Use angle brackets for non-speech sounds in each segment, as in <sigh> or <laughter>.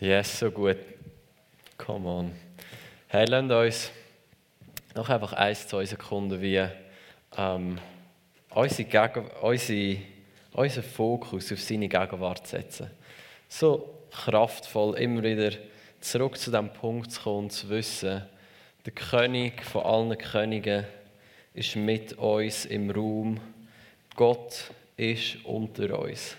Yes, so gut. Come on. Hey, lasst uns noch einfach ein, zwei Sekunden wie ähm, unsere Gegen unsere, unseren Fokus auf seine Gegenwart setzen. So kraftvoll immer wieder zurück zu dem Punkt zu kommen zu wissen, der König von allen Königen ist mit uns im Raum. Gott ist unter uns.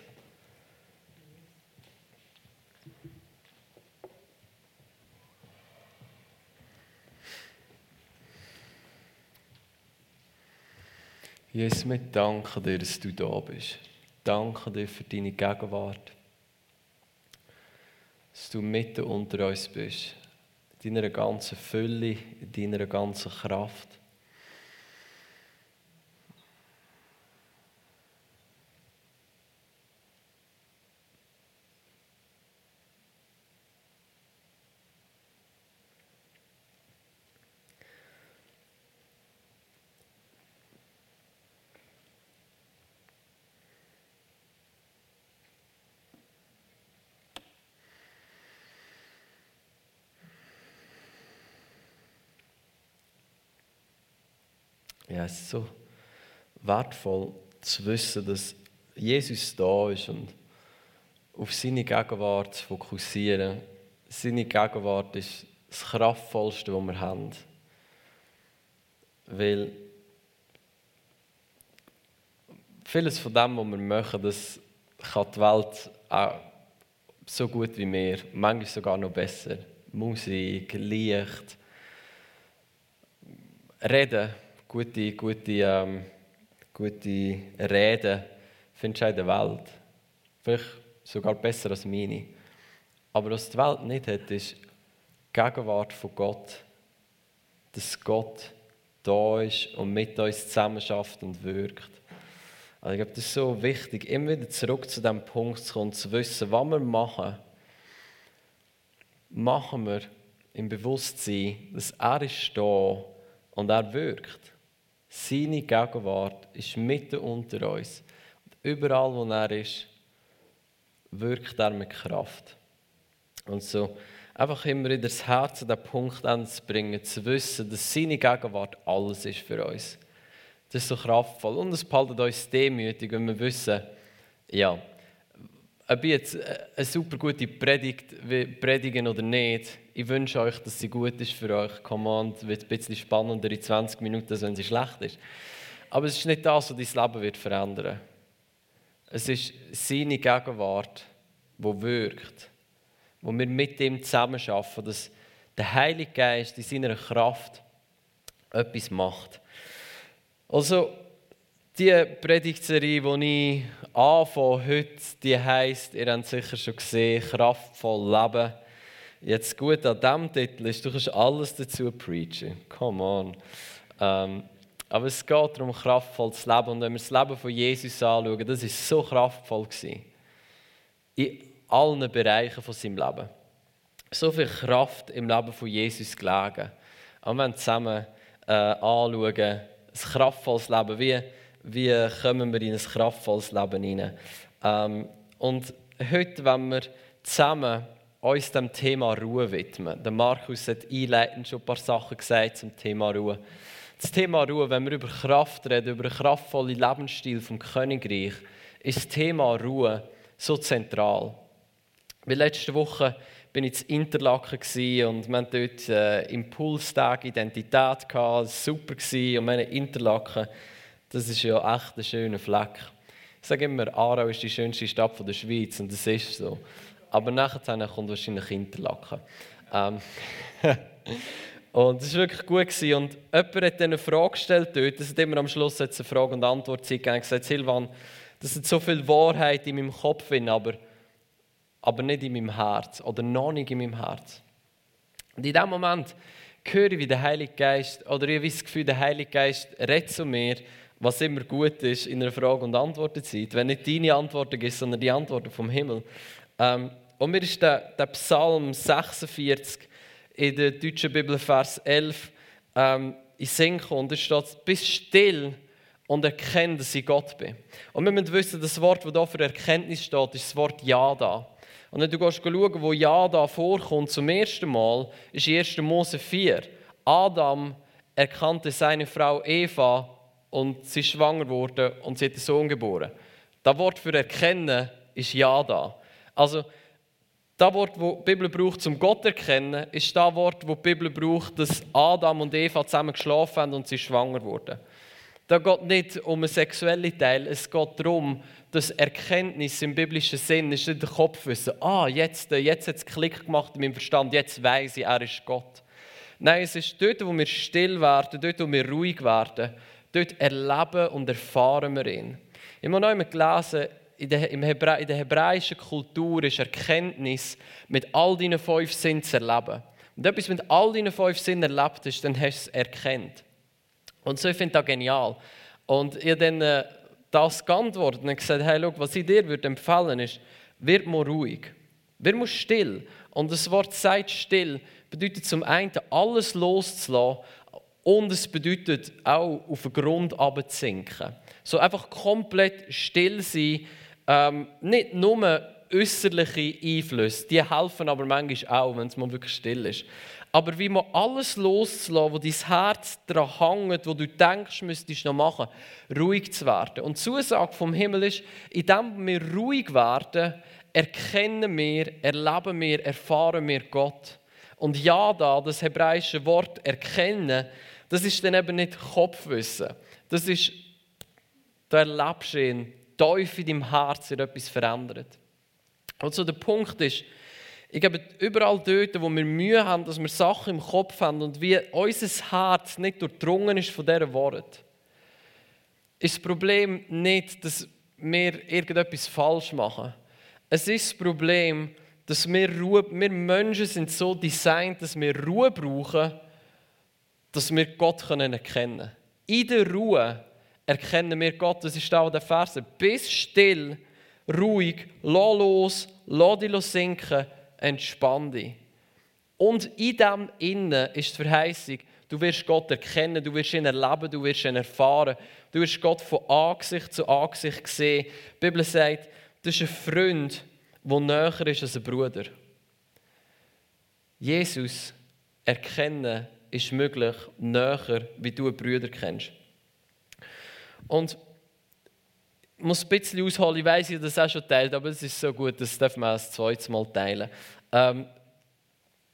Jesus, wir danken dir, dass du da bist. Danke dir für deine Gegenwart. Dass du mitten unter uns bist. In deiner ganzen Fülle, in deiner ganzen Kraft. Ja, es ist so wertvoll zu wissen, dass Jesus da ist und auf seine Gegenwart zu fokussieren. Seine Gegenwart ist das Kraftvollste, was wir haben. Weil vieles von dem, was wir machen, das kann die Welt auch so gut wie wir, manchmal sogar noch besser. Musik, Licht, Reden gute, gute, ähm, gute Reden findest du in der Welt. Vielleicht sogar besser als meine. Aber was die Welt nicht hat, ist die Gegenwart von Gott. Dass Gott da ist und mit uns zusammen schafft und wirkt. Also ich glaube, das ist so wichtig, immer wieder zurück zu dem Punkt zu kommen, zu wissen, was wir machen, machen wir im Bewusstsein, dass er ist da und er wirkt. Seine Gegenwart ist mitten unter uns. Und überall, wo er ist, wirkt er mit Kraft. Und so einfach immer in das Herz an den Punkt anzubringen, zu wissen, dass seine Gegenwart alles ist für uns. Das ist so kraftvoll. Und es behaltet uns demütig, wenn wir wissen, ja, ob ich jetzt eine super gute Predigt predigen oder nicht, ich wünsche euch, dass sie gut ist für euch. Command wird ein bisschen spannender in 20 Minuten, als wenn sie schlecht ist. Aber es ist nicht das, was dein Leben wird verändern Es ist seine Gegenwart, die wirkt. Wo wir mit ihm zusammen arbeiten, dass der Heilige Geist in seiner Kraft etwas macht. Also, die Predigtserie, die ich anfange heute, die heisst, ihr habt sicher schon gesehen, kraftvoll leben. Jetzt gut an diesem Titel ist, du kannst alles dazu preachen. Come on. Ähm, aber es geht darum, kraftvoll zu leben. Und wenn wir das Leben von Jesus anschauen, das war so kraftvoll. Gewesen. In allen Bereichen von seinem Leben. So viel Kraft im Leben von Jesus gelegen. Und wir zusammen äh, anschauen, ein kraftvolles Leben, wie wie kommen wir in ein kraftvolles Leben hinein. Ähm, und heute, wenn wir zusammen uns dem Thema Ruhe widmen, der Markus hat einleitend schon ein paar Sachen gesagt zum Thema Ruhe. Das Thema Ruhe, wenn wir über Kraft reden, über einen kraftvollen Lebensstil vom Königreich, ist das Thema Ruhe so zentral. Wie letzte Woche bin ich in Interlaken und wir hatten dort äh, Impulstag Identität gehabt, super und meine Interlaken das ist ja echt ein schöner Fleck. Ich sage immer, Aarau ist die schönste Stadt der Schweiz und das ist so. Aber nachher kommt wahrscheinlich Interlaken. Ähm <laughs> und es war wirklich gut. Gewesen. Und jemand hat eine Frage gestellt dort. Das hat immer am Schluss eine Frage- und Antwort-Zeit gegeben. gesagt, Silvan, das hat so viel Wahrheit in meinem Kopf, aber, aber nicht in meinem Herz. Oder noch nicht in meinem Herz. Und in dem Moment höre ich, wie der Heilige Geist, oder ich habe das Gefühl, der Heilige Geist redet zu mir was immer gut ist in einer Frage- und Antwortenzeit, wenn nicht deine Antworten gibt, sondern die Antworten vom Himmel. Ähm, und mir ist der, der, Psalm 46 in der deutschen Bibel, Vers 11, ähm, in Sinn gekommen. Da steht, bist still und erkenne, dass ich Gott bin. Und wir müssen wissen, das Wort, das hier für Erkenntnis steht, ist das Wort Ja da. Und wenn du gehst schauen, wo Ja da vorkommt zum ersten Mal, ist 1. Mose 4. Adam erkannte seine Frau Eva und sie ist schwanger geworden und sie hat einen Sohn geboren. Das Wort für erkennen ist Ja da. Also, das Wort, das die Bibel braucht, um Gott zu erkennen, ist das Wort, das die Bibel braucht, dass Adam und Eva zusammen geschlafen haben und sie schwanger wurden. Da geht nicht um einen sexuellen Teil, es geht darum, dass Erkenntnis im biblischen Sinn ist nicht der Kopfwissen. Ah, jetzt, jetzt hat es Klick gemacht in meinem Verstand, jetzt weiß ich, er ist Gott. Nein, es ist dort, wo wir still werden, dort, wo wir ruhig werden, dort erleben und erfahren wir ihn. Ich habe noch einmal gelesen, in der, in der hebräischen Kultur ist Erkenntnis mit all deinen fünf Sinnen zu erleben. Und etwas mit all deinen fünf Sinnen erlebt hast, dann hast du es erkannt. Und so, ich finde das genial. Und ich habe dann äh, das geantwortet und gesagt, hey, schau, was ich dir würde empfehlen ist, wird mal ruhig. Wird mal still. Und das Wort «seid still» bedeutet zum einen, alles loszulassen und es bedeutet auch, auf den Grund abzusinken. So einfach komplett still sein, ähm, nicht nur äußerliche Einflüsse, die helfen aber manchmal auch, wenn es mal wirklich still ist. Aber wie man alles loszulassen, wo dein Herz daran hängt, wo du denkst, müsstest noch machen, ruhig zu werden. Und die Zusage vom Himmel ist, indem wir ruhig werden, erkennen wir, erleben wir, erfahren wir Gott. Und ja, da, das hebräische Wort erkennen, das ist dann eben nicht Kopfwissen. Das ist, da erlebst du ihn, tief in deinem Herzen etwas verändert. Also der Punkt ist, ich glaube, überall dort, wo wir Mühe haben, dass wir Sachen im Kopf haben und wie unser Herz nicht durchdrungen ist von dieser Wort, ist das Problem nicht, dass wir irgendetwas falsch machen. Es ist das Problem, dass wir Ruhe, wir Menschen sind so designt, dass wir Ruhe brauchen, dass wir Gott erkennen können. In der Ruhe erkennen wir Gott. Das ist auch der Vers. Bist still, ruhig, lass los, lass dich sinken entspann dich. Und in dem Innen ist die Verheißung, du wirst Gott erkennen, du wirst ihn erleben, du wirst ihn erfahren, du wirst Gott von Angesicht zu Angesicht sehen. Die Bibel sagt, das ist ein Freund, der näher ist als ein Bruder. Jesus erkennen ist möglich, näher, wie du einen Bruder kennst. Und ich muss ein bisschen ausholen, ich weiß, ich das auch schon teilt, aber es ist so gut, das darf man das zweite Mal teilen. Ähm,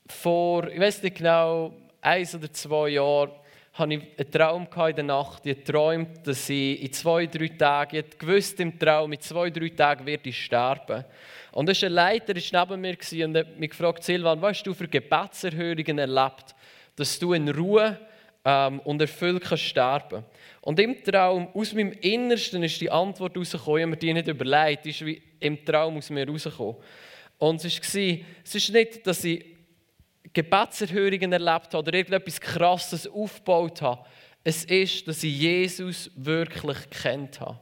vor, ich weiß nicht genau, eins oder zwei Jahren hatte ich einen Traum in der Nacht. Ich geträumt, dass ich in zwei, drei Tagen, ich gewusst im Traum, in zwei, drei Tagen werde ich sterben. Und ein Leiter war neben mir und hat mich gefragt, Silvan, was hast du für Gebetserhörungen erlebt, dass du in Ruhe ähm, und erfüllt kannst und im Traum, aus meinem Innersten ist die Antwort rausgekommen. Ich habe mir die nicht überlegt, die ist wie im Traum aus mir rausgekommen. Und es war, es ist nicht, dass ich Gebetserhörungen erlebt habe oder irgendetwas Krasses aufgebaut habe. Es ist, dass ich Jesus wirklich kennt habe.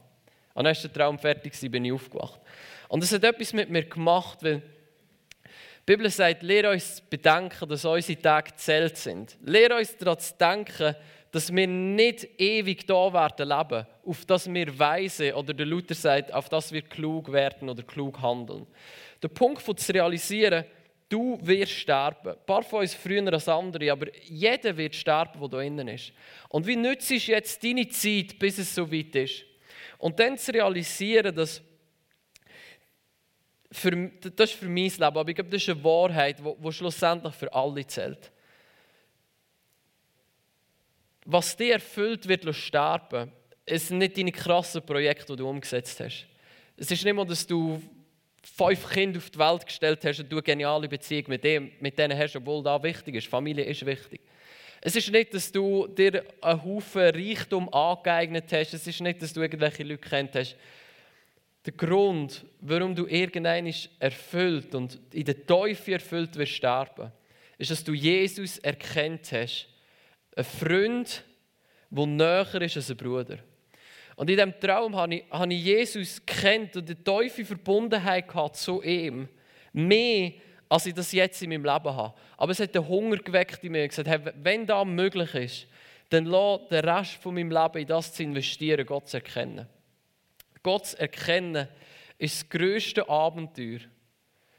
Und als der Traum fertig war, bin ich aufgewacht. Und es hat etwas mit mir gemacht, weil die Bibel sagt, lehre uns bedenken, dass unsere Tage zählt sind. Lehre uns daran zu denken, dass wir nicht ewig da werden leben, auf das wir weise oder der Luther sagt, auf das wir klug werden oder klug handeln. Der Punkt von zu realisieren, du wirst sterben. Ein paar von uns früher als andere, aber jeder wird sterben, der da innen ist. Und wie nützt jetzt deine Zeit, bis es so weit ist? Und dann zu realisieren, dass für, das ist für mein Leben, aber ich glaube, das ist eine Wahrheit, die schlussendlich für alle zählt was dir erfüllt wird, sterben, es sind nicht deine krassen Projekte, die du umgesetzt hast. Es ist nicht mal, dass du fünf Kinder auf die Welt gestellt hast und du eine geniale Beziehung mit, dem, mit denen hast, obwohl das wichtig ist. Familie ist wichtig. Es ist nicht, dass du dir einen Haufen Reichtum angeeignet hast. Es ist nicht, dass du irgendwelche Leute kennt hast. Der Grund, warum du irgendein erfüllt und in der Teufel erfüllt wirst sterben, ist, dass du Jesus erkennt hast ein Freund, der näher ist als ein Bruder. Und in diesem Traum habe ich, habe ich Jesus kennt und die tiefe Verbundenheit gehabt zu ihm. Mehr, als ich das jetzt in meinem Leben habe. Aber es hat den Hunger geweckt in mir. gesagt, hey, wenn das möglich ist, dann lass den Rest von meinem Leben in das zu investieren, Gott zu erkennen. Gott zu erkennen ist das grösste Abenteuer,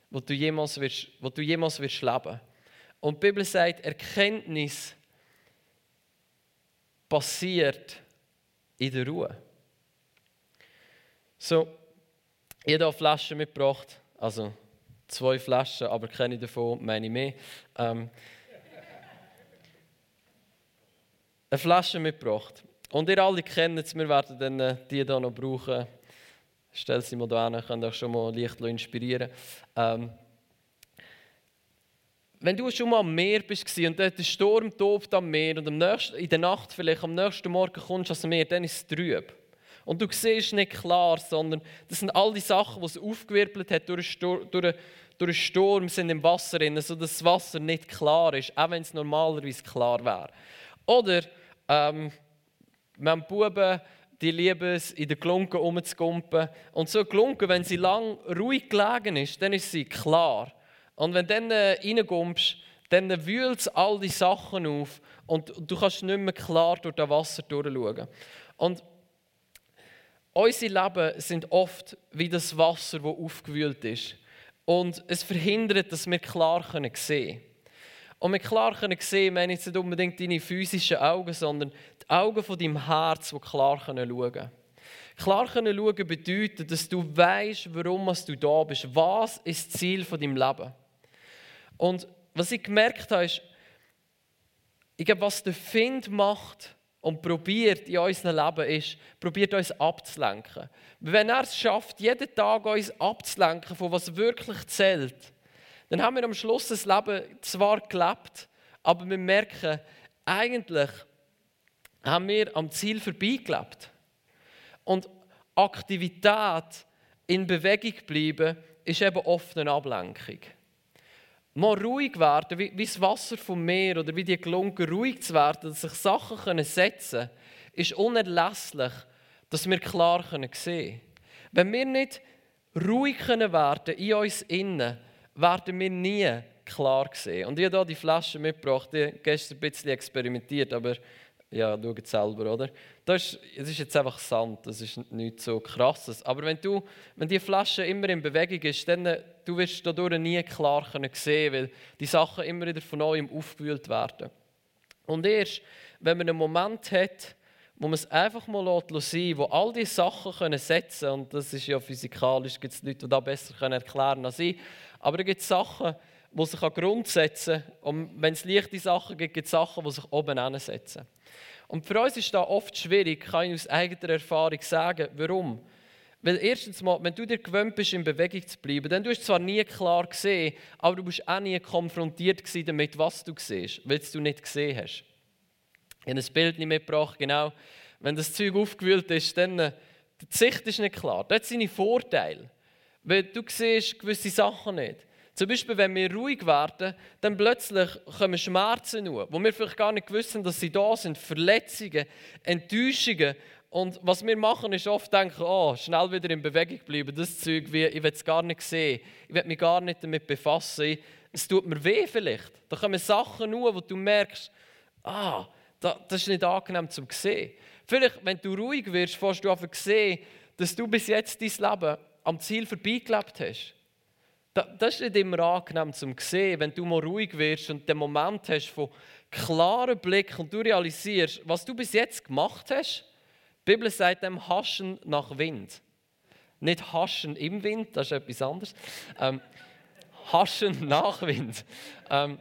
wo du jemals wirst, wo du jemals wirst leben. Und die Bibel sagt, Erkenntnis passiert in der Ruhe. So, ich habe Flaschen mitgebracht, also zwei Flaschen, aber keine davon meine ich mehr. Ähm, eine Flasche mitgebracht. Und ihr alle kennt es, wir werden dann äh, die hier noch brauchen. Stell sie mal da hin, könnt euch schon mal leicht inspirieren. Ähm, wenn du schon mal am Meer bist und der Sturm tobt am Meer und am nächsten, in der Nacht vielleicht am nächsten Morgen kommst du ans Meer, dann ist es trüb. Und du siehst nicht klar, sondern das sind all die Sachen, die es aufgewirbelt hat durch, einen Sturm, sind im Wasser drin, sodass das Wasser nicht klar ist, auch wenn es normalerweise klar wäre. Oder ähm, haben Buben, die lieben es, in der Glunke rumzukumpen. Und so Glunke, wenn sie lang ruhig gelegen ist, dann ist sie klar. Und wenn du dann äh, reinkommst, dann wühlt es all die Sachen auf und du kannst nicht mehr klar durch das Wasser durchschauen. Und unsere Leben sind oft wie das Wasser, das aufgewühlt ist. Und es verhindert, dass wir klar sehen können. Und mit klar können sehen, meine ich nicht unbedingt deine physischen Augen, sondern die Augen von deinem Herz, die klar schauen können. Klar schauen bedeutet, dass du weißt, warum du da bist. Was ist das Ziel von deinem Leben? Und was ich gemerkt habe, ist, ich glaube, was der Find macht und probiert in unserem Leben ist, probiert uns abzulenken. Wenn er es schafft, jeden Tag uns abzulenken von was wirklich zählt, dann haben wir am Schluss das Leben zwar gelebt, aber wir merken, eigentlich haben wir am Ziel vorbeigelebt. Und Aktivität in Bewegung bleiben ist eben oft eine Ablenkung. Mal ruhig werden, wie, wie das Wasser vom Meer oder wie die Glunken ruhig zu werden, dass sich Sachen können setzen können, ist unerlässlich, dass wir klar sehen können. Wenn wir nicht ruhig können werden in uns innen, werden wir nie klar sehen. Und ich habe hier die Flasche mitgebracht, die gestern ein bisschen experimentiert, aber ja, schaut selber, oder? Das ist, das ist jetzt einfach Sand, das ist nichts so krasses. Aber wenn, du, wenn die Flasche immer in Bewegung ist, dann du wirst dadurch nie klar können sehen, weil die Sachen immer wieder von neuem aufgewühlt werden. Und erst, wenn man einen Moment hat, wo man es einfach mal lässt, sein wo all diese Sachen können setzen können, und das ist ja physikalisch, gibt es Leute, die das besser erklären können als ich, aber da gibt es Sachen, die sich an Grund setzen. Und wenn es leichte Sachen gibt, gibt es Sachen, die sich oben ansetzen. Und für uns ist das oft schwierig, kann ich aus eigener Erfahrung sagen. Warum? Weil erstens mal, wenn du dir gewöhnt bist, in Bewegung zu bleiben, dann du zwar nie klar gesehen, aber du bist auch nie konfrontiert damit, was du siehst, weil du nicht gesehen hast. Ich habe ein Bild nicht mitgebracht, genau. Wenn das Zeug aufgewühlt ist, dann äh, die Sicht ist nicht klar. Das hat seine Vorteile. Weil du siehst gewisse Sachen nicht. Zum Beispiel, wenn wir ruhig werden, dann plötzlich kommen Schmerzen nur, wo wir vielleicht gar nicht wissen, dass sie da sind. Verletzungen, Enttäuschungen. Und was wir machen, ist oft denken, oh, schnell wieder in Bewegung bleiben. Das Zeug, wie, ich will es gar nicht sehen. Ich will mich gar nicht damit befassen. Es tut mir weh vielleicht. Da kommen Sachen nur, wo du merkst, ah, das ist nicht angenehm zum sehen. Vielleicht, wenn du ruhig wirst, fährst du einfach sehen, dass du bis jetzt dein Leben am Ziel vorbeigelebt hast. Das ist nicht immer angenehm zum sehen, wenn du mal ruhig wirst und den Moment hast von klarem Blick und du realisierst, was du bis jetzt gemacht hast. Die Bibel sagt dem Haschen nach Wind. Nicht Haschen im Wind, das ist etwas anderes. Ähm, Haschen nach Wind. Ähm,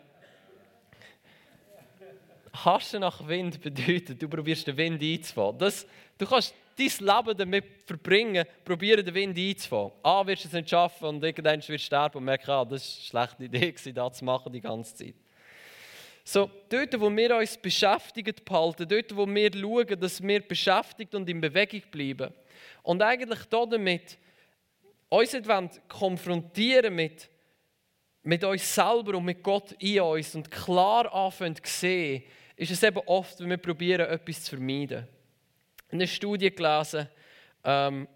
Haschen nach Wind bedeutet, du probierst den Wind einzufahren. Das, du kannst dein Leben damit verbringen, probieren den Wind einzufangen. A, wirst du es nicht schaffen und irgendwann wirst du sterben und merken, ah, das war eine schlechte Idee, <laughs> das zu machen die ganze Zeit. So, dort, wo wir uns beschäftigt behalten, dort, wo wir schauen, dass wir beschäftigt und in Bewegung bleiben und eigentlich damit uns konfrontieren mit, mit uns selber und mit Gott in uns und klar anfangen zu sehen, ist es eben oft, wenn wir probieren, etwas zu vermeiden eine Studie gelesen, ähm,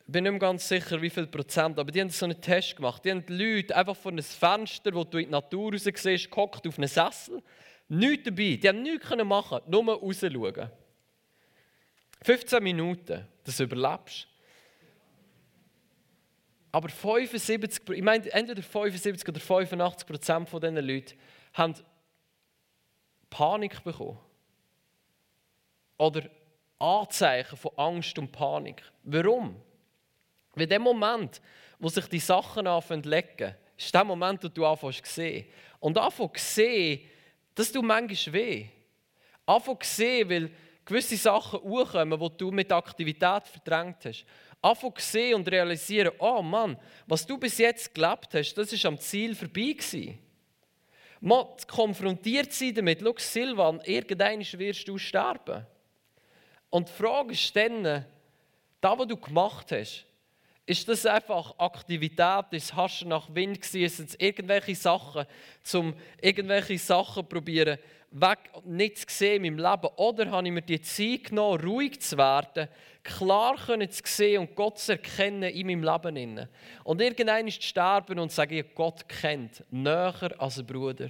ich bin nicht mehr ganz sicher, wie viel Prozent, aber die haben so einen Test gemacht. Die haben die Leute einfach vor einem Fenster, wo du in die Natur raus siehst, gehockt auf einen Sessel, nichts dabei. Die haben nichts machen nur rausschauen. 15 Minuten, das überlebst aber 75, ich meine, entweder 75 oder 85 Prozent von diesen Leuten haben Panik bekommen. Oder Anzeichen von Angst und Panik. Warum? Weil der Moment, wo sich die Sachen anfangen zu legen, ist der Moment, wo du anfängst zu sehen. Und anfangen zu sehen, das tut manchmal weh. Anfangen zu sehen, weil gewisse Sachen hochkommen, die du mit Aktivität verdrängt hast. Anfangen zu sehen und realisieren, oh Mann, was du bis jetzt gelebt hast, das ist am Ziel vorbei gewesen. Mal konfrontiert sein damit, schau Silvan, irgendwann wirst du sterben. Und die Frage ist dann, da, was du gemacht hast, ist das einfach Aktivität? Ist du nach Wind gewesen? Sind irgendwelche Sachen, um irgendwelche Sachen zu probieren, weg, nicht zu sehen in meinem Leben? Oder habe ich mir die Zeit genommen, ruhig zu werden, klar zu sehen und Gott zu erkennen in meinem Leben? Und irgendwann ist sterben und sagen, ich Gott kennt, näher als ein Bruder.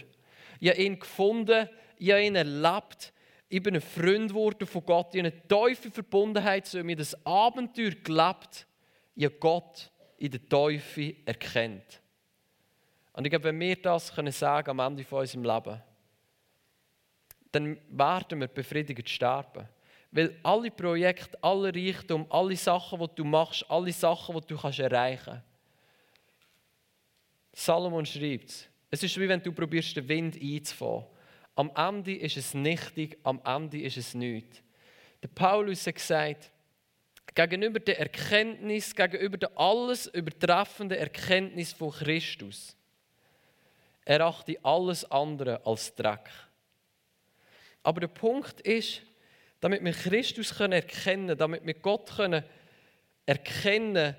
Ich habe ihn gefunden, ich habe ihn erlebt, ich bin ein Freund geworden von Gott, ich habe eine tiefe Verbundenheit zu ihm, das Abenteuer gelebt, ich habe Gott in der Teufel erkennt. Und ich glaube, wenn wir das können sagen am Ende von unserem Leben, dann werden wir befriedigt sterben. Weil alle Projekte, alle Reichtum, alle Sachen, die du machst, alle Sachen, die du kannst erreichen kannst. Salomon schreibt es, ist wie wenn du probierst, den Wind einzufahren. Am Ende ist es nichtig, am Ende ist es nichts. Der Paulus hat gesagt, gegenüber der Erkenntnis, gegenüber der alles übertreffenden Erkenntnis von Christus, erachte alles andere als Dreck. Aber der Punkt ist, damit wir Christus können erkennen damit wir Gott können erkennen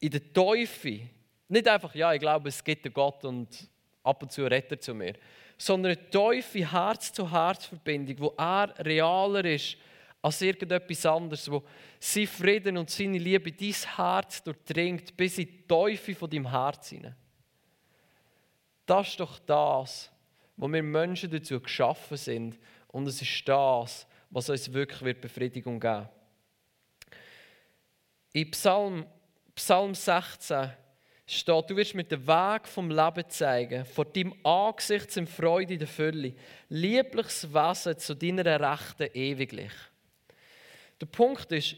in der Teufel, nicht einfach, ja, ich glaube, es gibt einen Gott und ab und zu rettet er zu mir, sondern eine tiefe Herz-zu-Herz-Verbindung, wo er realer ist als irgendetwas anderes, wo sein Frieden und seine Liebe dein Herz durchdringt bis in die Teufel von deinem Herz hinein. Das ist doch das, wo wir Menschen dazu geschaffen sind und es ist das, was uns wirklich Befriedigung geben wird. In Psalm, Psalm 16 steht, du wirst mit dem Weg vom Leben zeigen, vor deinem Angesicht sind Freude in der Fülle, liebliches Wesen zu deiner Rechten ewiglich. Der Punkt ist,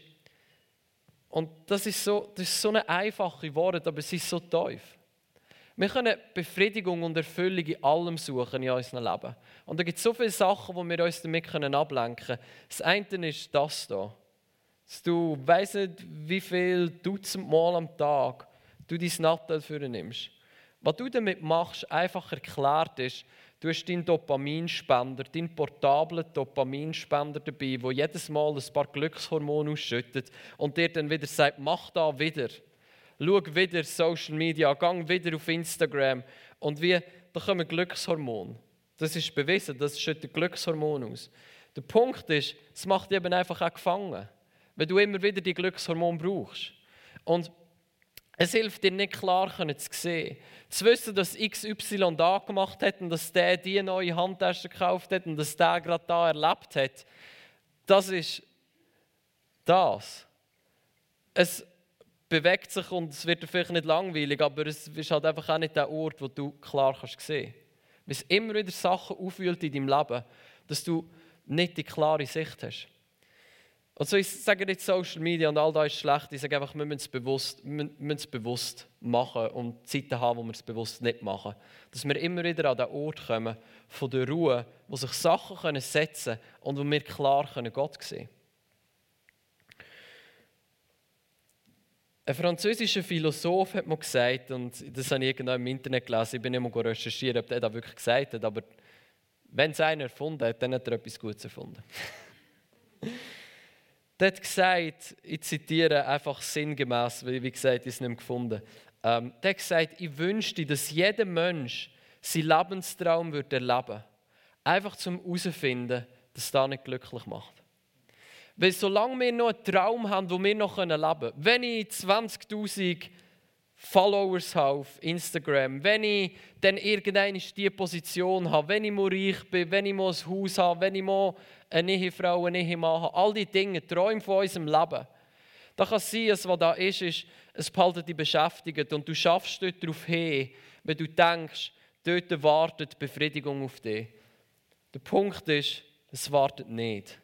und das ist so, das ist so eine einfache Wort, aber es ist so tief. Wir können Befriedigung und Erfüllung in allem suchen in unserem Leben. Und da gibt es so viele Sachen, wo wir uns damit ablenken können. Das eine ist das hier. Dass du weißt nicht, wie viel Dutzend Mal am Tag du dein Nattel für nimmst. Was du damit machst, einfach erklärt ist, du hast deinen Dopaminspender, deinen portablen Dopaminspender dabei, der jedes Mal ein paar Glückshormone ausschüttet und dir dann wieder sagt, mach da wieder. Schau wieder Social Media, gang wieder auf Instagram. Und wie, da kommen Glückshormone. Das ist bewiesen, das schüttet Glückshormone aus. Der Punkt ist, es macht dich eben einfach auch gefangen, wenn du immer wieder die Glückshormone brauchst. Und es hilft dir nicht klar zu sehen. Zu wissen, dass XY da gemacht hat und dass der die neue Handtasche gekauft hat und dass der gerade da erlebt hat, das ist das. Es bewegt sich und es wird vielleicht nicht langweilig, aber es ist halt einfach auch nicht der Ort, wo du klar kannst sehen. Weil es immer wieder Sachen aufwühlt in deinem Leben, dass du nicht die klare Sicht hast. Also ich sage nicht Social Media und all das ist schlecht, ich sage einfach, wir müssen es bewusst, wir müssen es bewusst machen und Zeiten haben, wo wir es bewusst nicht machen. Dass wir immer wieder an den Ort kommen von der Ruhe, wo sich Sachen können setzen können und wo wir klar können Gott sehen Ein französischer Philosoph hat mir gesagt, und das habe ich irgendwo im Internet gelesen, ich bin nicht mal recherchieren, ob der das wirklich gesagt hat, aber wenn es einer erfunden hat, dann hat er etwas Gutes erfunden. <laughs> Der hat gesagt, ich zitiere einfach sinngemäß, wie gesagt, ich es nicht gefunden. Ähm, der hat gesagt, ich wünschte, dass jeder Mensch seinen Lebenstraum würde erleben Einfach zum herausfinden, dass das nicht glücklich macht. Weil solange wir noch einen Traum haben, wo wir noch leben können, wenn ich 20.000 Followers habe auf Instagram, wenn ich dann irgendeine diese Position habe, wenn ich mal reich bin, wenn ich mal ein Haus habe, wenn ich mal eine Ehefrau, eine Ehemann habe, all diese Dinge, Träume von unserem Leben. Da kann es sein, was da ist, ist es behaltet dich beschäftigt und du schaffst dort darauf hin, wenn du denkst, dort wartet Befriedigung auf dich. Der Punkt ist, es wartet nicht.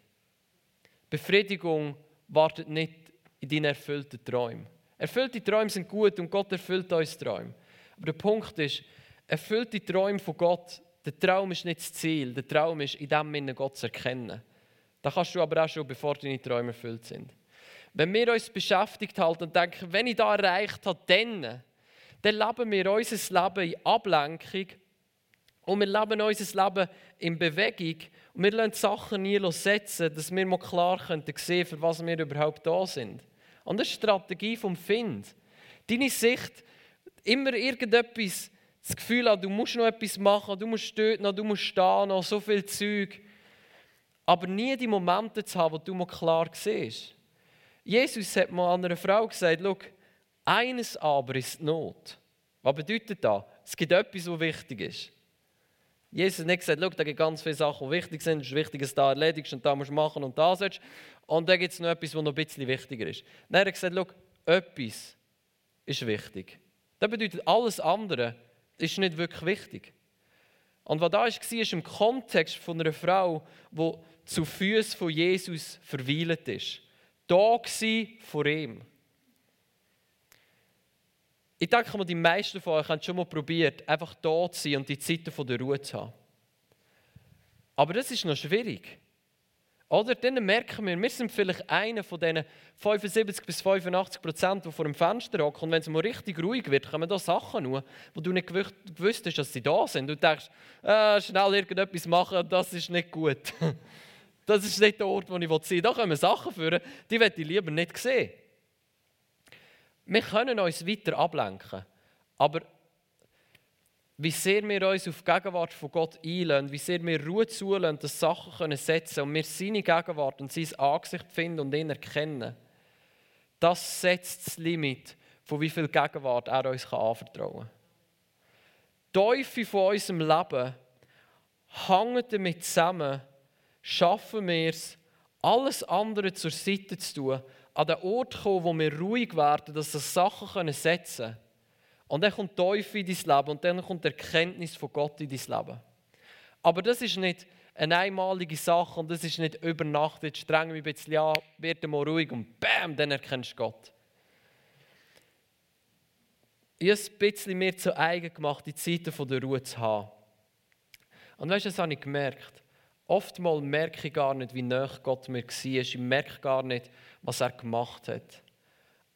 Befriedigung wartet nicht in deinen erfüllten Träumen. Erfüllte Träume sind gut und Gott erfüllt uns Träume. Aber der Punkt ist, erfüllte Träume von Gott, der Traum ist nicht das Ziel. Der Traum ist, in dem Sinne Gott zu erkennen. Das kannst du aber auch schon, bevor deine Träume erfüllt sind. Wenn wir uns beschäftigt halten und denken, wenn ich da erreicht habe, dann, dann leben wir unser Leben in Ablenkung und wir leben unser Leben in Bewegung und wir lassen Sachen nie setzen, dass wir mal klar sehen können, für was wir überhaupt da sind. Und das ist die Strategie vom Find. Deine Sicht, immer irgendetwas, das Gefühl haben, du musst noch etwas machen, du musst dort noch, du musst da noch, so viel Zeug. Aber nie die Momente zu haben, wo du mal klar siehst. Jesus hat mal einer Frau gesagt, Schau, eines aber ist Not. Was bedeutet das? Es gibt etwas, was wichtig ist. Jesus hat nicht gesagt, Schau, da gibt ganz viele Sachen, die wichtig sind. Es ist wichtig, dass du da erledigst und da musst du machen und da sollst. Und dann gibt es noch etwas, was noch ein bisschen wichtiger ist. Hat er gesagt, Schau, etwas ist wichtig. Das bedeutet, alles andere ist nicht wirklich wichtig. Und was da war, ist im Kontext von einer Frau, die zu Füßen von Jesus verweilt ist. Da war vor ihm. Ich denke mal, die meisten von euch haben schon mal probiert, einfach da zu sein und die Zeiten der Ruhe zu haben. Aber das ist noch schwierig. Oder dann merken wir, wir sind vielleicht einer von diesen 75 bis 85 Prozent, die vor dem Fenster hocken. Und wenn es mal richtig ruhig wird, kommen da Sachen nur, wo du nicht gewusst hast, dass sie da sind. Du denkst, äh, schnell irgendetwas machen, das ist nicht gut. <laughs> Das ist nicht der Ort, wo ich sein will. Da kommen Sachen führen, die möchte ich lieber nicht sehen. Wir können uns weiter ablenken, aber wie sehr wir uns auf die Gegenwart von Gott einlösen, wie sehr wir Ruhe zulassen, dass Sachen können setzen und wir seine Gegenwart und sein Angesicht finden und ihn erkennen, das setzt das Limit, von wie viel Gegenwart er uns anvertrauen kann. Die Teufel von unserem Leben hängen damit zusammen, schaffen wir es, alles andere zur Seite zu tun, an den Ort zu kommen, wo wir ruhig werden, dass wir Sachen setzen können. Und dann kommt Teufel in dein Leben und dann kommt die Erkenntnis von Gott in dein Leben. Aber das ist nicht eine einmalige Sache und das ist nicht über Nacht, jetzt streng mich ein bisschen an, wird mal ruhig und bam, dann erkennst du Gott. Ich habe es ein bisschen mehr zu eigen gemacht, die Zeiten der Ruhe zu haben. Und weißt du, das habe ich gemerkt. Oftmals merke ich gar nicht, wie nah Gott mir war. Ich merke gar nicht, was er gemacht hat.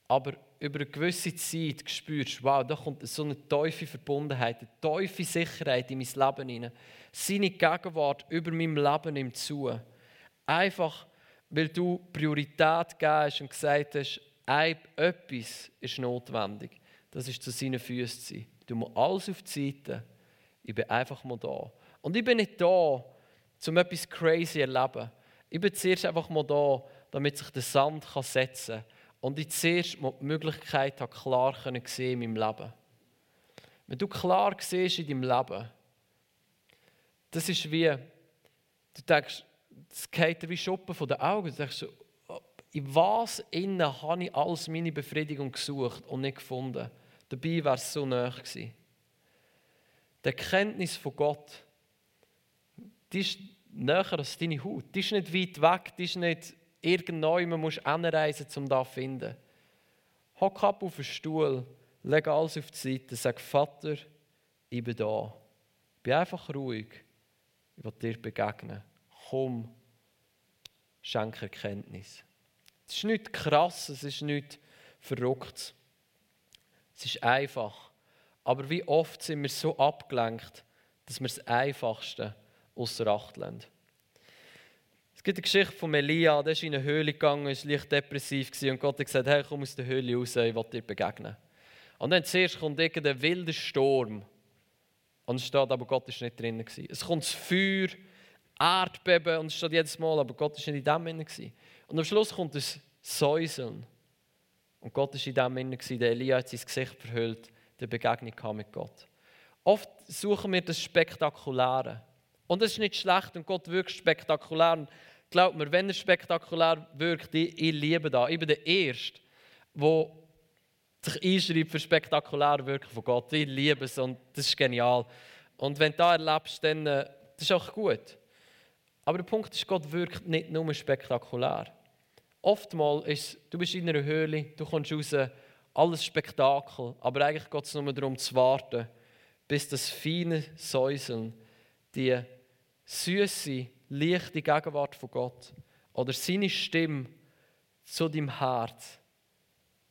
Aber über eine gewisse Zeit spürst, wow, da kommt so eine tiefe Verbundenheit, eine tiefe Sicherheit in mein Leben hinein. Seine Gegenwart über meinem Leben nimmt zu. Einfach, weil du Priorität gegeben und gesagt hast, etwas ist notwendig. Das ist zu seinen Füßen zu sein. Du musst alles auf die Seite. Ich bin einfach mal da. Und ich bin nicht da, um etwas crazy zu erleben. Ich bin zuerst einfach mal da, damit sich der Sand setzen kann und ich zuerst mal die Möglichkeit habe, klar sehen in meinem Leben. Wenn du klar siehst in deinem Leben, das ist wie, du denkst, es geht dir wie Schuppen von den Augen. Du denkst in was innen habe ich alles meine Befriedigung gesucht und nicht gefunden. Dabei wäre es so nah gewesen. Die Erkenntnis von Gott, die ist näher als deine Haut. Die ist nicht weit weg, die ist nicht irgendjemand musst hinreisen, um das zu finden. Hock ab auf den Stuhl, leg alles auf die Seite, sag Vater, ich bin da. Bin einfach ruhig. Ich will dir begegnen. Komm, schenke Erkenntnis. Es ist nicht krass, es ist nicht verrückt. Es ist einfach. Aber wie oft sind wir so abgelenkt, dass wir das Einfachste außer Acht lassen gibt eine Geschichte von Elia, der ist in eine Höhle gegangen, war leicht depressiv und Gott hat gesagt, hey, komm aus der Höhle raus, ich will dir begegnen. Und dann zuerst kommt irgendein wilder Sturm. Und es steht, aber Gott ist nicht drin. Es kommt das Feuer, Erdbeben und es steht jedes Mal, aber Gott ist nicht in dem drin. Und am Schluss kommt das Säuseln. Und Gott ist in dem drin. Der Elia hat sein Gesicht verhüllt, der Begegnung mit Gott. Oft suchen wir das Spektakuläre. Und das ist nicht schlecht und Gott wirkt spektakulär. Glaub mir, wenn er spektakulär wirkt, ich, ich liebe das. Ich bin der Erste, der sich einschreibt für spektakuläre Wirken von Gott. Ich liebe es und das ist genial. Und wenn du das erlebst, dann äh, das ist auch gut. Aber der Punkt ist, Gott wirkt nicht nur spektakulär. Oftmals ist du bist in einer Höhle, du kommst raus, alles Spektakel, aber eigentlich geht es nur darum zu warten, bis das feine Säuseln, die süße, leichte Gegenwart von Gott oder seine Stimme zu deinem Herz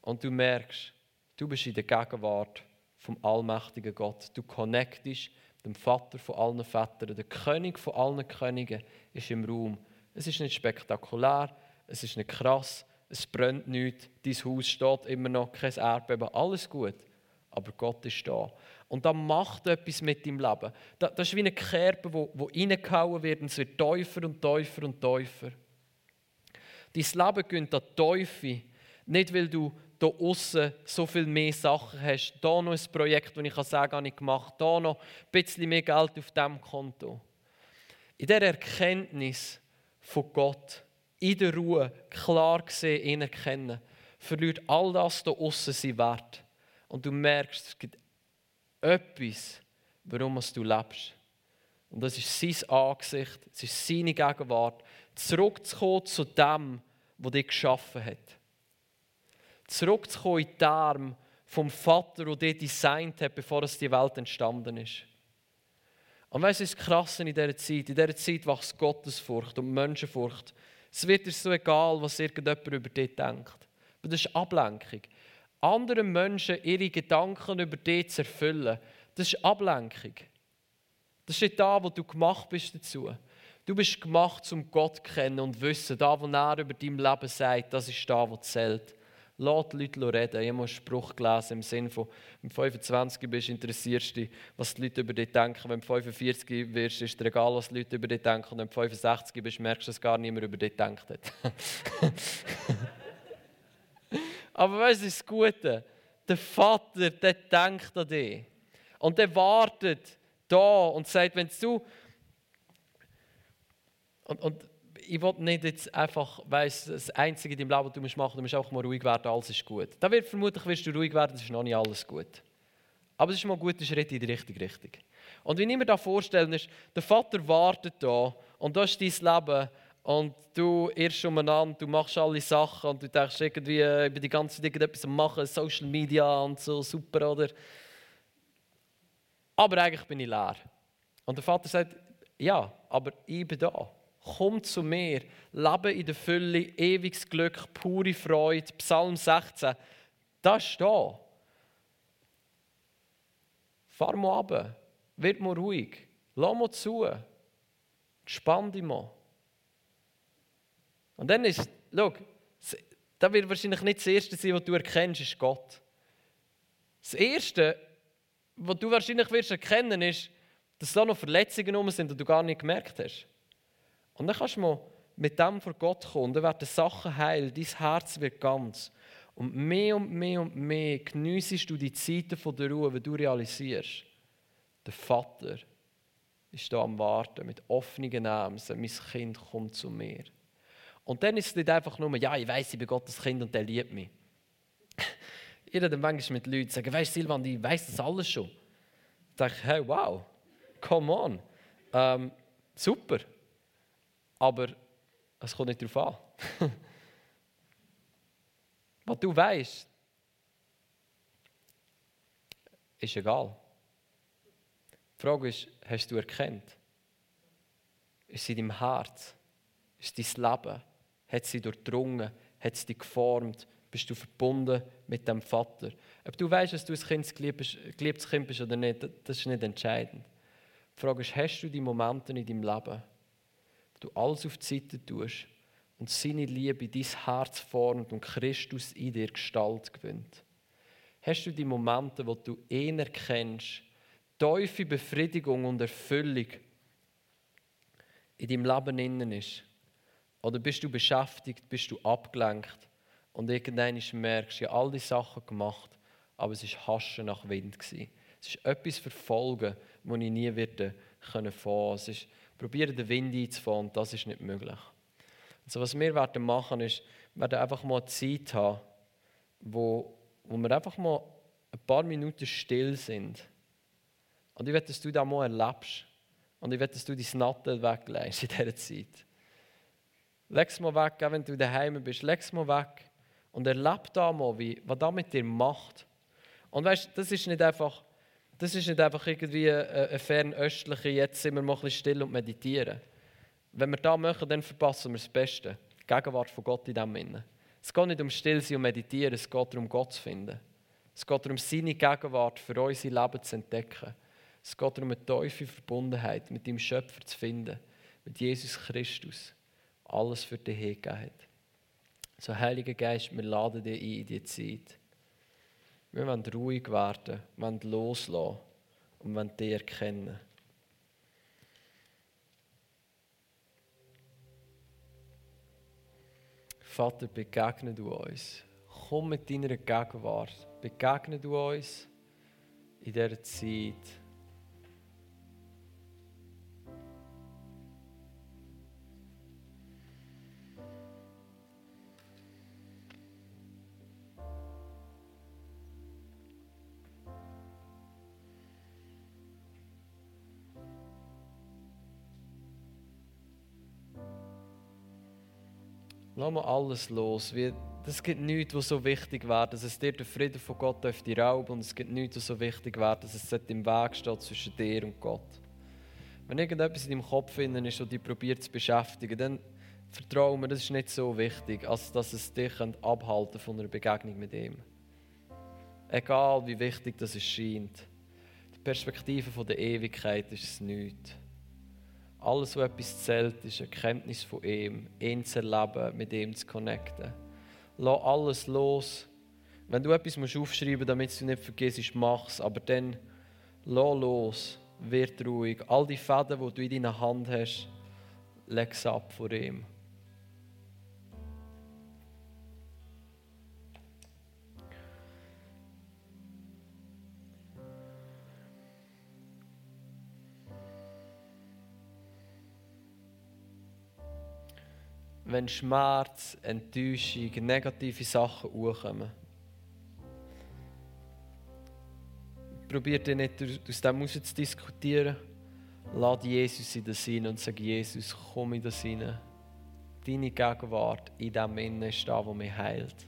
und du merkst, du bist in der Gegenwart vom allmächtigen Gott. Du connectest dem Vater von allen Vätern, der König von allen Königen ist im Raum. Es ist nicht spektakulär, es ist nicht krass, es brennt nichts, dein Haus steht immer noch, kein Erdbeben, alles gut. Aber Gott ist da. Und das macht etwas mit deinem Leben. Das ist wie eine Kerbe, die reingehauen wird und es wird tiefer und tiefer und tiefer. Dein Leben gönnt an Teufel, nicht weil du da außen so viel mehr Sachen hast. Da noch ein Projekt, das ich sagen kann, habe ich gemacht. Da noch ein bisschen mehr Geld auf diesem Konto. In der Erkenntnis von Gott, in der Ruhe, klar gesehen, ihn erkennen, verliert all das da außen seinen Wert. Und du merkst, es gibt etwas, warum du lebst. Und das ist sein Angesicht, es ist seine Gegenwart. Zurückzukommen zu dem, was dich geschaffen hat. Zurückzukommen in die Arme vom Vater, der dich designt hat, bevor es die Welt entstanden ist. Und weißt du, es ist krass in dieser Zeit. In dieser Zeit wächst Gottesfurcht und Menschenfurcht. Es wird dir so egal, was irgendjemand über dich denkt. Aber das ist Ablenkung. Anderen Menschen ihre Gedanken über dich zu erfüllen, das ist Ablenkung. Das ist da, wo du gemacht bist dazu. Du bist gemacht, um Gott zu kennen und wissen, da, wo er über dein Leben sagt, das ist da, wo zählt. Lass die Leute reden. Ich habe einen Spruch gelesen im Sinne von, wenn du 25 bist, interessierst du dich, was die Leute über dich denken. Wenn du 45 wirst, ist es egal, was die Leute über dich denken. Und wenn du 65 bist, merkst du, dass gar niemand über dich denkt. <laughs> Aber weißt du, das Gute? Der Vater, der denkt an dich. Und der wartet da und sagt, wenn du. Und, und ich will nicht jetzt einfach, weiss, das Einzige in deinem Leben, was du machen musst, du musst einfach mal ruhig werden, alles ist gut. Da wird vermutlich wirst du ruhig werden, das ist noch nicht alles gut. Aber es ist mal ein guter Schritt in die richtige Richtung. Und wie ich mir das vorstelle, ist, der Vater wartet da und das ist dein Leben und du irrst umeinander, du machst alle Sachen und du denkst irgendwie, ich bin die ganze Zeit etwas machen, Social Media und so, super, oder? Aber eigentlich bin ich leer. Und der Vater sagt, ja, aber ich bin da komm zu mir, lebe in der Fülle, ewiges Glück, pure Freude. Psalm 16, das ist da. Fahr mal runter, wird mal ruhig, lass mal zu, spann dich mal. Und dann ist, schau, das wird wahrscheinlich nicht das Erste sein, was du erkennst, ist Gott. Das Erste, was du wahrscheinlich wirst erkennen, ist, dass da noch Verletzungen rum sind, die du gar nicht gemerkt hast. Und dann kannst du mal mit dem vor Gott kommen, dann werden Sachen heil, dein Herz wird ganz. Und mehr und mehr und mehr geniessest du die Zeiten von der Ruhe, wenn du realisierst, der Vater ist da am Warten mit offenen Armen, mein Kind kommt zu mir. Und dann ist es nicht einfach nur, ja, ich weiß, ich bin Gottes Kind und der liebt mich. <laughs> Ich rede manchmal mit Leuten, sagen, weißt du, Silvan, ich weiß das alles schon. Ich denke, hey, wow, come on, ähm, super. Aber es kommt nicht darauf an. <laughs> Was du weißt, ist egal. Die Frage ist, hast du erkannt? Ist sie in deinem Herz? Ist dein Leben? Hat sie durchdrungen? Hat sie dich geformt? Bist du verbunden mit dem Vater? Ob du weißt, dass du ein kind geliebtes Kind bist oder nicht, das ist nicht entscheidend. Die Frage ist, hast du die Momente in deinem Leben, du alles auf die Seite tust und seine Liebe dein Herz formt und Christus in dir Gestalt gewinnt. Hast du die Momente, wo du ihn erkennst, tiefe Befriedigung und Erfüllung in deinem Leben innen ist? Oder bist du beschäftigt, bist du abgelenkt und irgendwann merkst, ja, all die Sachen gemacht, aber es war Haschen nach Wind. Gewesen. Es ist etwas verfolgen, das ich nie werden können Es ist probieren, den Wind einzufahren und das ist nicht möglich. Also was wir werden machen, ist, wir werden einfach mal Zeit haben, wo wo wir einfach mal ein paar Minuten still sind. Und ich will, dass du das mal erlebst. Und ich will, dass du dein Natten weglegst in dieser Zeit. Leg es mal weg, wenn du daheim bist. Leg es mal weg. Und erlebe da mal, wie, was das mit dir macht. Und weißt das ist nicht einfach, das ist nicht einfach irgendwie eine, eine fernöstliche, jetzt sind wir mal ein bisschen still und meditieren. Wenn wir das machen, dann verpassen wir das Beste. Die Gegenwart von Gott in diesem Sinne. Es geht nicht um Stillsein und Meditieren, es geht darum, Gott zu finden. Es geht darum, seine Gegenwart für unser Leben zu entdecken. Es geht darum, eine tiefe Verbundenheit mit dem Schöpfer zu finden, mit Jesus Christus. Alles für dich hingegeben hat. So, Heiliger Geist, wir laden dich ein in diese Zeit. Wir wollen ruhig werden, wir wollen loslassen und wollen dich erkennen. Vater, begegne du uns. Komm mit deiner Gegenwart. Begegne du uns in dieser Zeit. Mal alles los. Es gibt nichts, was so wichtig wäre, dass es dir der Frieden von Gott auf die rauben und es gibt nichts, was so wichtig wäre, dass es im Weg steht zwischen dir und Gott. Wenn irgendetwas in deinem Kopf ist und dich probiert zu beschäftigen, dann vertraue mir, das ist nicht so wichtig, als dass es dich abhalten von einer Begegnung mit ihm. Egal wie wichtig das scheint. Die Perspektive der Ewigkeit ist es nichts. Alles, was etwas zählt, ist eine Kenntnis von ihm, ihn zu erleben, mit ihm zu connecten. Lass alles los. Wenn du etwas aufschreiben musst, damit du nicht vergisst, mach es. Aber dann lass los, wird ruhig. All die Fäden, die du in deiner Hand hast, leg es ab vor ihm. Wenn Schmerz, Enttäuschung, negative Sachen hochkommen. Probier dir nicht aus dem heraus zu diskutieren. Lass Jesus in das hinein und sag, Jesus, komm in das hinein. Deine Gegenwart in dem Innen ist da, wo mich heilt.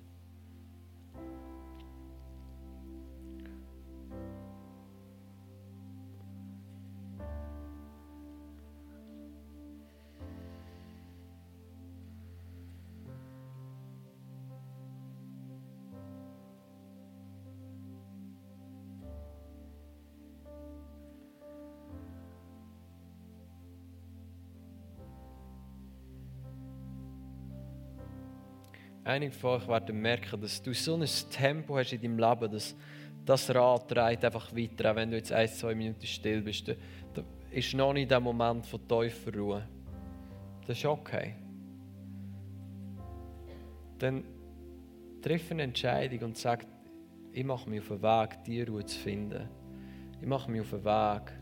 Einige von euch werden merken, dass du so ein Tempo hast in deinem Leben, dass das Rad dreht einfach weiter. Auch wenn du jetzt ein, zwei Minuten still bist, da, ist noch nicht der Moment von tiefer. Das ist okay. Dann triff eine Entscheidung und sag, ich mache mich auf den Weg, die Ruhe zu finden. Ich mache mich auf den Weg,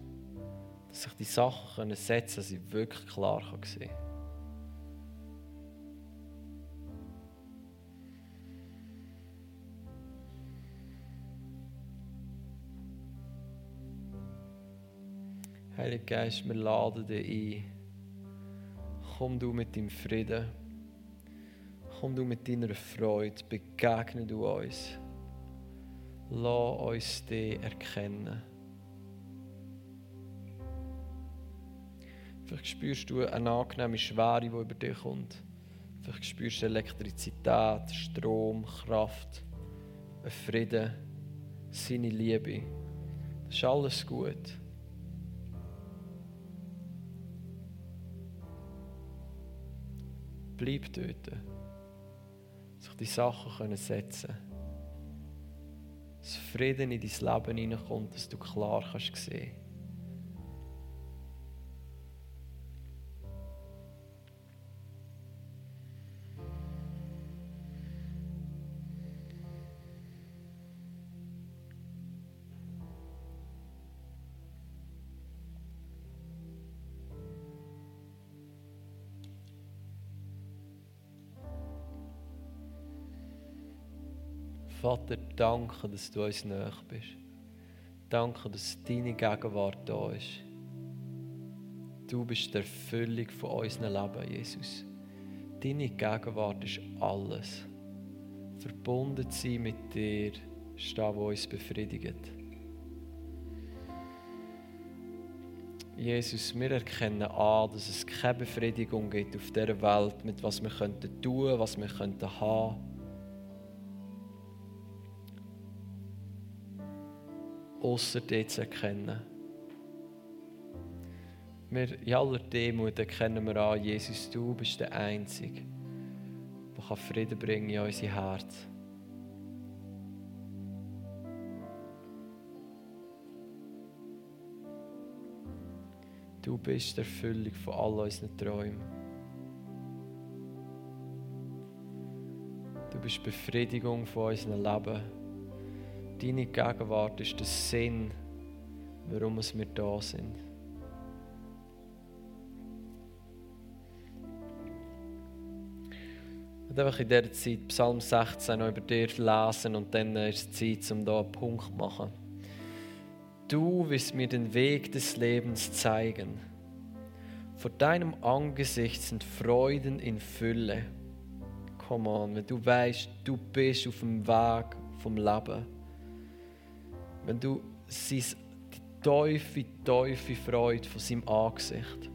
dass ich die Sachen setzen kann, dass ich wirklich klar sehen kann. Heiliger Geist, wir laden dich ein. Komm du mit deinem Frieden. Komm du mit deiner Freude. Begegne du uns. Lass uns dich erkennen. Vielleicht spürst du eine angenehme Schwere, die über dich kommt. Vielleicht spürst du Elektrizität, Strom, Kraft, Frieden, seine Liebe. Das ist alles gut. Bleib dort. Sich die Sachen können setzen Dass Frieden in dein Leben hineinkommt, dass du klar kannst sehen Vater, danke, dass du uns näher bist. Danke, dass deine Gegenwart da ist. Du bist die Erfüllung von unserem Leben, Jesus. Deine Gegenwart ist alles. Verbunden sein mit dir ist das, was uns befriedigt. Jesus, wir erkennen an, dass es keine Befriedigung gibt auf dieser Welt, mit was wir könnten tun, was wir könnten Außer dir zu erkennen. Wir, in aller Demut erkennen wir an, Jesus, du bist der Einzige, der Frieden bringen in unser Herz. Du bist die Erfüllung von all unseren Träumen. Du bist die Befriedigung von unserem Leben. Deine Gegenwart ist der Sinn, warum wir da sind. Und einfach in dieser Zeit Psalm 16 noch über dir lesen und dann ist es Zeit, um da einen Punkt zu machen. Du wirst mir den Weg des Lebens zeigen. Vor deinem Angesicht sind Freuden in Fülle. Come on, wenn du weißt, du bist auf dem Weg vom Leben. Wenn du siehst, die tiefe, tiefe Freude von seinem Angesicht.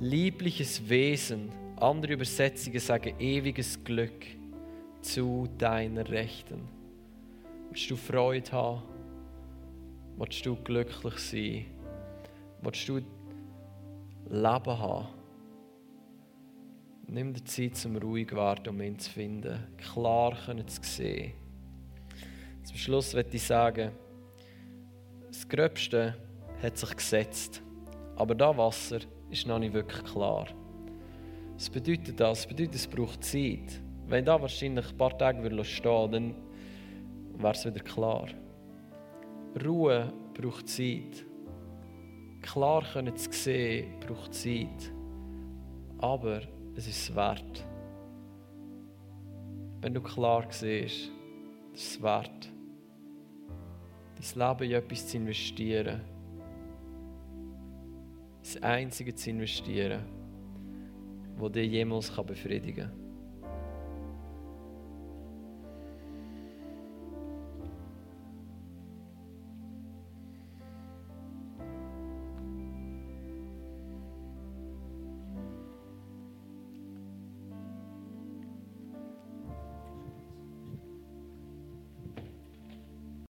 Liebliches Wesen, andere Übersetzungen sagen ewiges Glück zu deiner Rechten. Willst du Freude haben? Willst du glücklich sein? Willst du Leben haben? Nimm dir Zeit zum ruhig warten, um ihn zu finden, klar können zu sehen. Zum Schluss möchte ich sagen, das Gröbste hat sich gesetzt, aber das Wasser ist noch nicht wirklich klar. Was bedeutet das? Das bedeutet, es braucht Zeit. Wenn da wahrscheinlich ein paar Tage stehen dann wäre es wieder klar. Ruhe braucht Zeit. Klar können zu sehen braucht Zeit. Aber es ist es wert. Wenn du klar siehst, ist es wert. Dein Leben in etwas zu investieren. Das Einzige zu investieren, das dich jemals befriedigen kann.